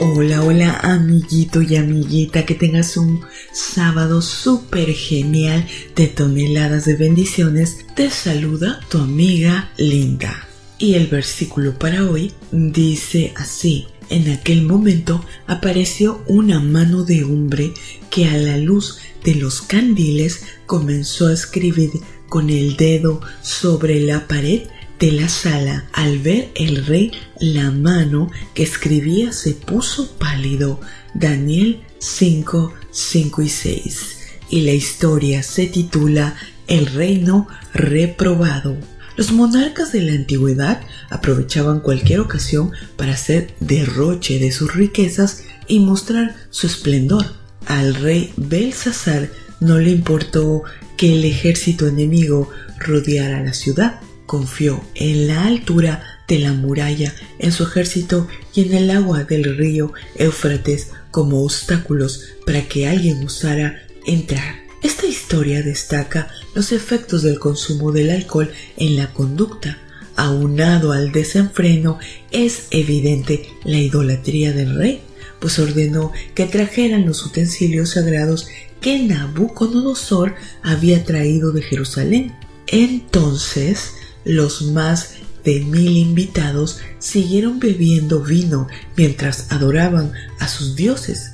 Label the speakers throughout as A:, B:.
A: Hola, hola amiguito y amiguita, que tengas un sábado súper genial de toneladas de bendiciones. Te saluda tu amiga Linda. Y el versículo para hoy dice así. En aquel momento apareció una mano de hombre que a la luz de los candiles comenzó a escribir con el dedo sobre la pared de la sala. Al ver el rey la mano que escribía se puso pálido. Daniel 5, 5 y 6. Y la historia se titula El reino reprobado. Los monarcas de la antigüedad aprovechaban cualquier ocasión para hacer derroche de sus riquezas y mostrar su esplendor. Al rey Belsasar no le importó que el ejército enemigo rodeara la ciudad confió en la altura de la muralla, en su ejército y en el agua del río Éufrates como obstáculos para que alguien osara entrar. Esta historia destaca los efectos del consumo del alcohol en la conducta. Aunado al desenfreno, es evidente la idolatría del rey, pues ordenó que trajeran los utensilios sagrados que Nabucodonosor había traído de Jerusalén. Entonces los más de mil invitados siguieron bebiendo vino mientras adoraban a sus dioses,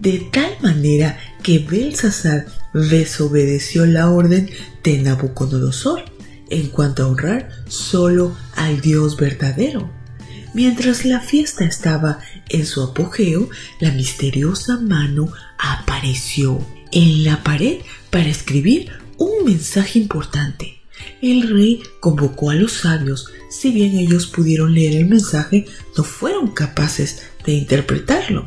A: de tal manera que Belsasar desobedeció la orden de Nabucodonosor en cuanto a honrar solo al Dios verdadero. Mientras la fiesta estaba en su apogeo, la misteriosa mano apareció en la pared para escribir un mensaje importante. El rey convocó a los sabios, si bien ellos pudieron leer el mensaje, no fueron capaces de interpretarlo.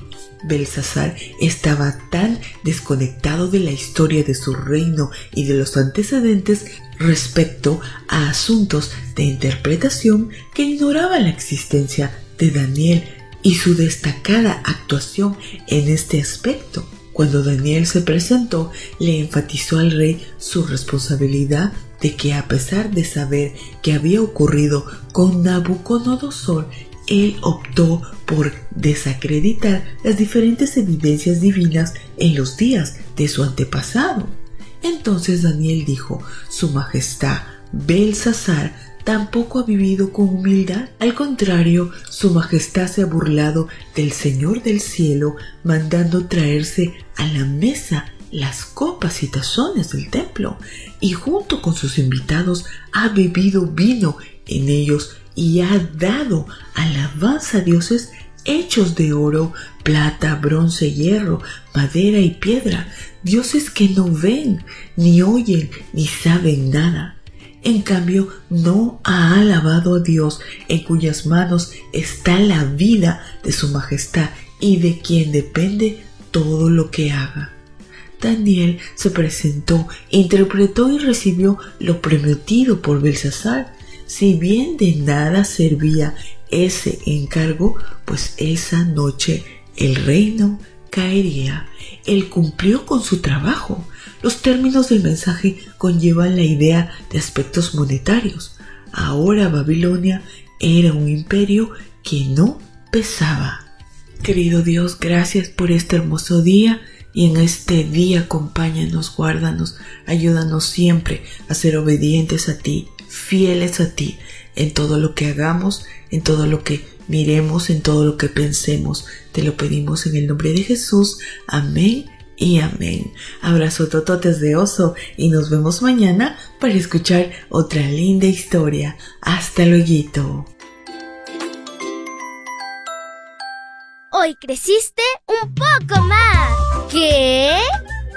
A: Belsasar estaba tan desconectado de la historia de su reino y de los antecedentes respecto a asuntos de interpretación que ignoraba la existencia de Daniel y su destacada actuación en este aspecto. Cuando Daniel se presentó, le enfatizó al rey su responsabilidad de que a pesar de saber que había ocurrido con Nabucodonosor, él optó por desacreditar las diferentes evidencias divinas en los días de su antepasado. Entonces Daniel dijo, Su Majestad Belsasar tampoco ha vivido con humildad. Al contrario, Su Majestad se ha burlado del Señor del cielo, mandando traerse a la mesa las copas y tazones del templo y junto con sus invitados ha bebido vino en ellos y ha dado alabanza a dioses hechos de oro, plata, bronce, hierro, madera y piedra, dioses que no ven, ni oyen, ni saben nada. En cambio, no ha alabado a Dios en cuyas manos está la vida de su majestad y de quien depende todo lo que haga. Daniel se presentó, interpretó y recibió lo prometido por Belsasar. Si bien de nada servía ese encargo, pues esa noche el reino caería. Él cumplió con su trabajo. Los términos del mensaje conllevan la idea de aspectos monetarios. Ahora Babilonia era un imperio que no pesaba. Querido Dios, gracias por este hermoso día y en este día acompáñanos, guárdanos, ayúdanos siempre a ser obedientes a ti, fieles a ti, en todo lo que hagamos, en todo lo que miremos, en todo lo que pensemos. Te lo pedimos en el nombre de Jesús. Amén y amén. Abrazo tototes de oso y nos vemos mañana para escuchar otra linda historia. Hasta luego.
B: Hoy creciste un poco.